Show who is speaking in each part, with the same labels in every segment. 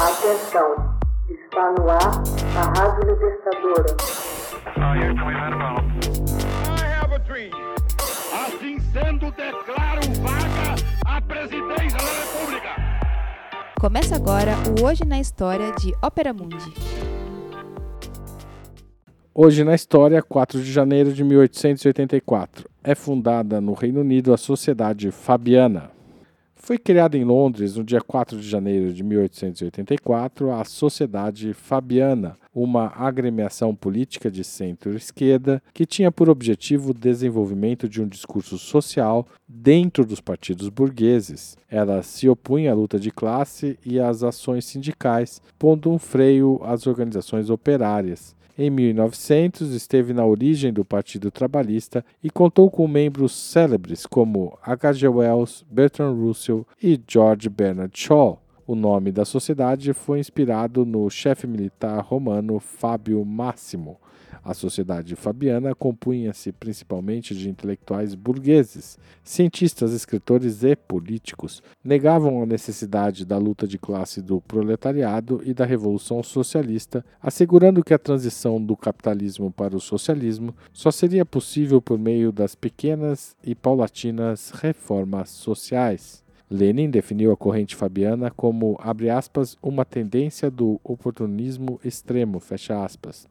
Speaker 1: Atenção, está no ar a Rádio Libertadora.
Speaker 2: I have a dream. Assim sendo, declaro vaga a presidência da República.
Speaker 3: Começa agora o Hoje na História de Ópera Mundi.
Speaker 4: Hoje na história, 4 de janeiro de 1884, é fundada no Reino Unido a Sociedade Fabiana. Foi criada em Londres no dia 4 de janeiro de 1884 a Sociedade Fabiana, uma agremiação política de centro-esquerda que tinha por objetivo o desenvolvimento de um discurso social dentro dos partidos burgueses. Ela se opunha à luta de classe e às ações sindicais, pondo um freio às organizações operárias. Em 1900, esteve na origem do Partido Trabalhista e contou com membros célebres como H.G. Wells, Bertrand Russell e George Bernard Shaw. O nome da sociedade foi inspirado no chefe militar romano Fábio Máximo. A sociedade fabiana compunha-se principalmente de intelectuais burgueses, cientistas, escritores e políticos. Negavam a necessidade da luta de classe do proletariado e da revolução socialista, assegurando que a transição do capitalismo para o socialismo só seria possível por meio das pequenas e paulatinas reformas sociais. Lenin definiu a corrente fabiana como, abre aspas, uma tendência do oportunismo extremo, fecha aspas.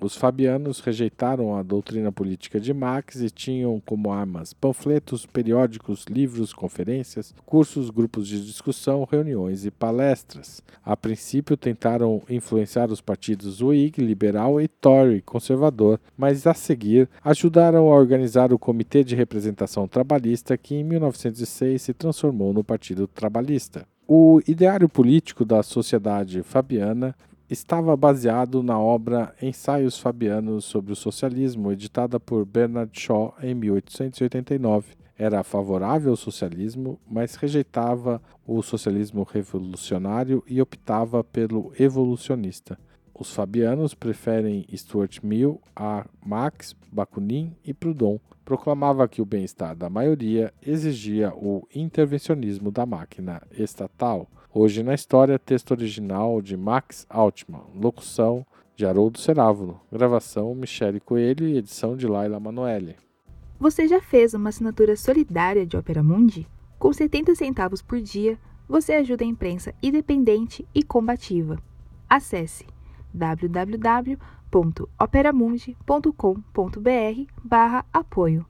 Speaker 4: Os fabianos rejeitaram a doutrina política de Marx e tinham como armas panfletos, periódicos, livros, conferências, cursos, grupos de discussão, reuniões e palestras. A princípio tentaram influenciar os partidos Whig, liberal e Tory, conservador, mas a seguir ajudaram a organizar o Comitê de Representação Trabalhista, que em 1906 se transformou no Partido Trabalhista. O ideário político da sociedade fabiana estava baseado na obra Ensaios Fabianos sobre o Socialismo, editada por Bernard Shaw em 1889. Era favorável ao socialismo, mas rejeitava o socialismo revolucionário e optava pelo evolucionista. Os fabianos preferem Stuart Mill a Marx, Bakunin e Proudhon. Proclamava que o bem-estar da maioria exigia o intervencionismo da máquina estatal. Hoje na história, texto original de Max Altman, locução de Haroldo Cerávulo, gravação Michele Coelho e edição de Laila Manoeli.
Speaker 3: Você já fez uma assinatura solidária de Ópera Mundi? Com 70 centavos por dia, você ajuda a imprensa independente e combativa. Acesse www.operamundi.com.br/apoio.